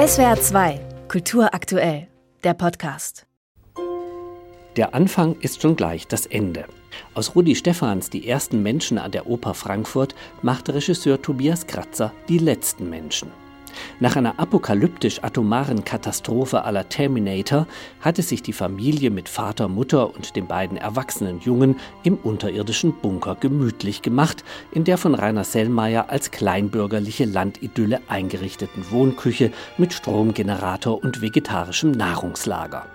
SWR 2, Kultur aktuell, der Podcast. Der Anfang ist schon gleich das Ende. Aus Rudi Stephans Die ersten Menschen an der Oper Frankfurt machte Regisseur Tobias Kratzer Die letzten Menschen. Nach einer apokalyptisch-atomaren Katastrophe aller Terminator hatte sich die Familie mit Vater, Mutter und den beiden erwachsenen Jungen im unterirdischen Bunker gemütlich gemacht, in der von Rainer Sellmeier als kleinbürgerliche Landidylle eingerichteten Wohnküche mit Stromgenerator und vegetarischem Nahrungslager.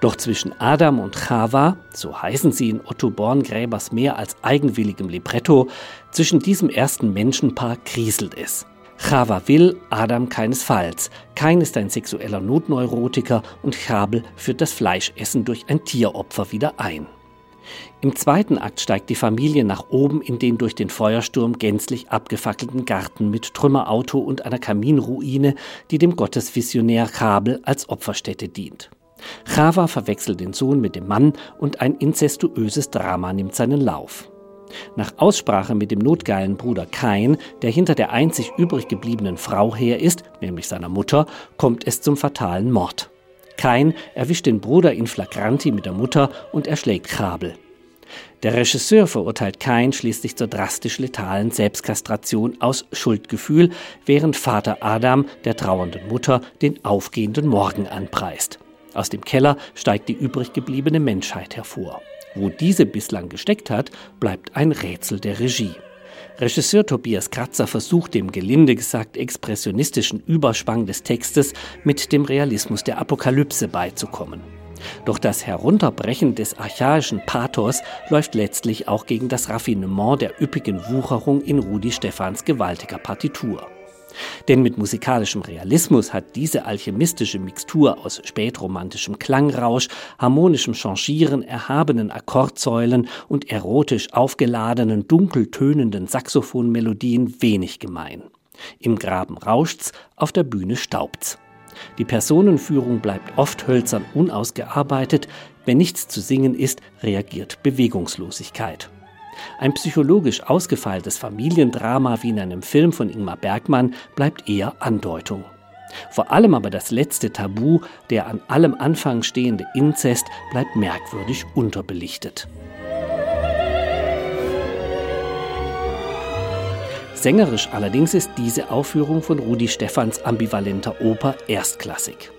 Doch zwischen Adam und Chava, so heißen sie in Otto Borngräbers mehr als eigenwilligem Libretto, zwischen diesem ersten Menschenpaar kriselt es. Chava will, Adam keinesfalls. Kain ist ein sexueller Notneurotiker und Chabel führt das Fleischessen durch ein Tieropfer wieder ein. Im zweiten Akt steigt die Familie nach oben in den durch den Feuersturm gänzlich abgefackelten Garten mit Trümmerauto und einer Kaminruine, die dem Gottesvisionär Chabel als Opferstätte dient. Chava verwechselt den Sohn mit dem Mann und ein inzestuöses Drama nimmt seinen Lauf. Nach Aussprache mit dem notgeilen Bruder Kain, der hinter der einzig übrig gebliebenen Frau her ist, nämlich seiner Mutter, kommt es zum fatalen Mord. Kain erwischt den Bruder in flagranti mit der Mutter und erschlägt Chabel. Der Regisseur verurteilt Kain schließlich zur drastisch letalen Selbstkastration aus Schuldgefühl, während Vater Adam der trauernden Mutter den aufgehenden Morgen anpreist. Aus dem Keller steigt die übrig gebliebene Menschheit hervor. Wo diese bislang gesteckt hat, bleibt ein Rätsel der Regie. Regisseur Tobias Kratzer versucht dem gelinde gesagt expressionistischen Überschwang des Textes mit dem Realismus der Apokalypse beizukommen. Doch das Herunterbrechen des archaischen Pathos läuft letztlich auch gegen das Raffinement der üppigen Wucherung in Rudi Stephans gewaltiger Partitur. Denn mit musikalischem Realismus hat diese alchemistische Mixtur aus spätromantischem Klangrausch, harmonischem Changieren, erhabenen Akkordsäulen und erotisch aufgeladenen, dunkel tönenden Saxophonmelodien wenig gemein. Im Graben rauscht's, auf der Bühne staubt's. Die Personenführung bleibt oft hölzern unausgearbeitet, wenn nichts zu singen ist, reagiert Bewegungslosigkeit. Ein psychologisch ausgefeiltes Familiendrama wie in einem Film von Ingmar Bergmann bleibt eher Andeutung. Vor allem aber das letzte Tabu, der an allem Anfang stehende Inzest, bleibt merkwürdig unterbelichtet. Sängerisch allerdings ist diese Aufführung von Rudi Stephans ambivalenter Oper erstklassig.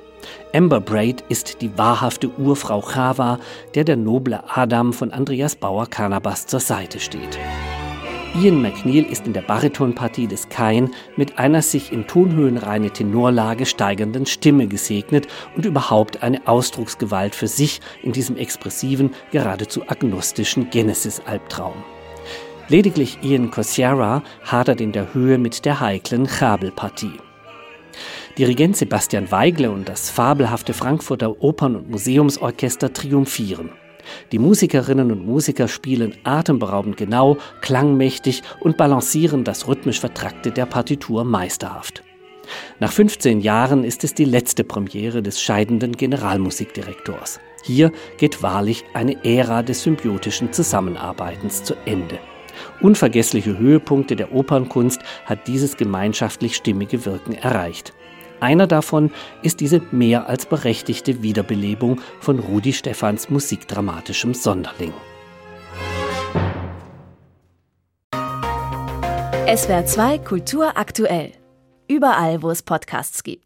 Amber Braid ist die wahrhafte Urfrau Chava, der der noble Adam von Andreas Bauer-Kanabas zur Seite steht. Ian McNeil ist in der Baritonpartie des Kain mit einer sich in tonhöhenreine Tenorlage steigernden Stimme gesegnet und überhaupt eine Ausdrucksgewalt für sich in diesem expressiven, geradezu agnostischen Genesis-Albtraum. Lediglich Ian Cosiera hadert in der Höhe mit der heiklen Chabel-Partie. Dirigent Sebastian Weigle und das fabelhafte Frankfurter Opern- und Museumsorchester triumphieren. Die Musikerinnen und Musiker spielen atemberaubend genau, klangmächtig und balancieren das rhythmisch Vertrackte der Partitur meisterhaft. Nach 15 Jahren ist es die letzte Premiere des scheidenden Generalmusikdirektors. Hier geht wahrlich eine Ära des symbiotischen Zusammenarbeitens zu Ende. Unvergessliche Höhepunkte der Opernkunst hat dieses gemeinschaftlich stimmige Wirken erreicht. Einer davon ist diese mehr als berechtigte Wiederbelebung von Rudi Stephans musikdramatischem Sonderling. SWR 2 Kultur aktuell. Überall, wo es Podcasts gibt.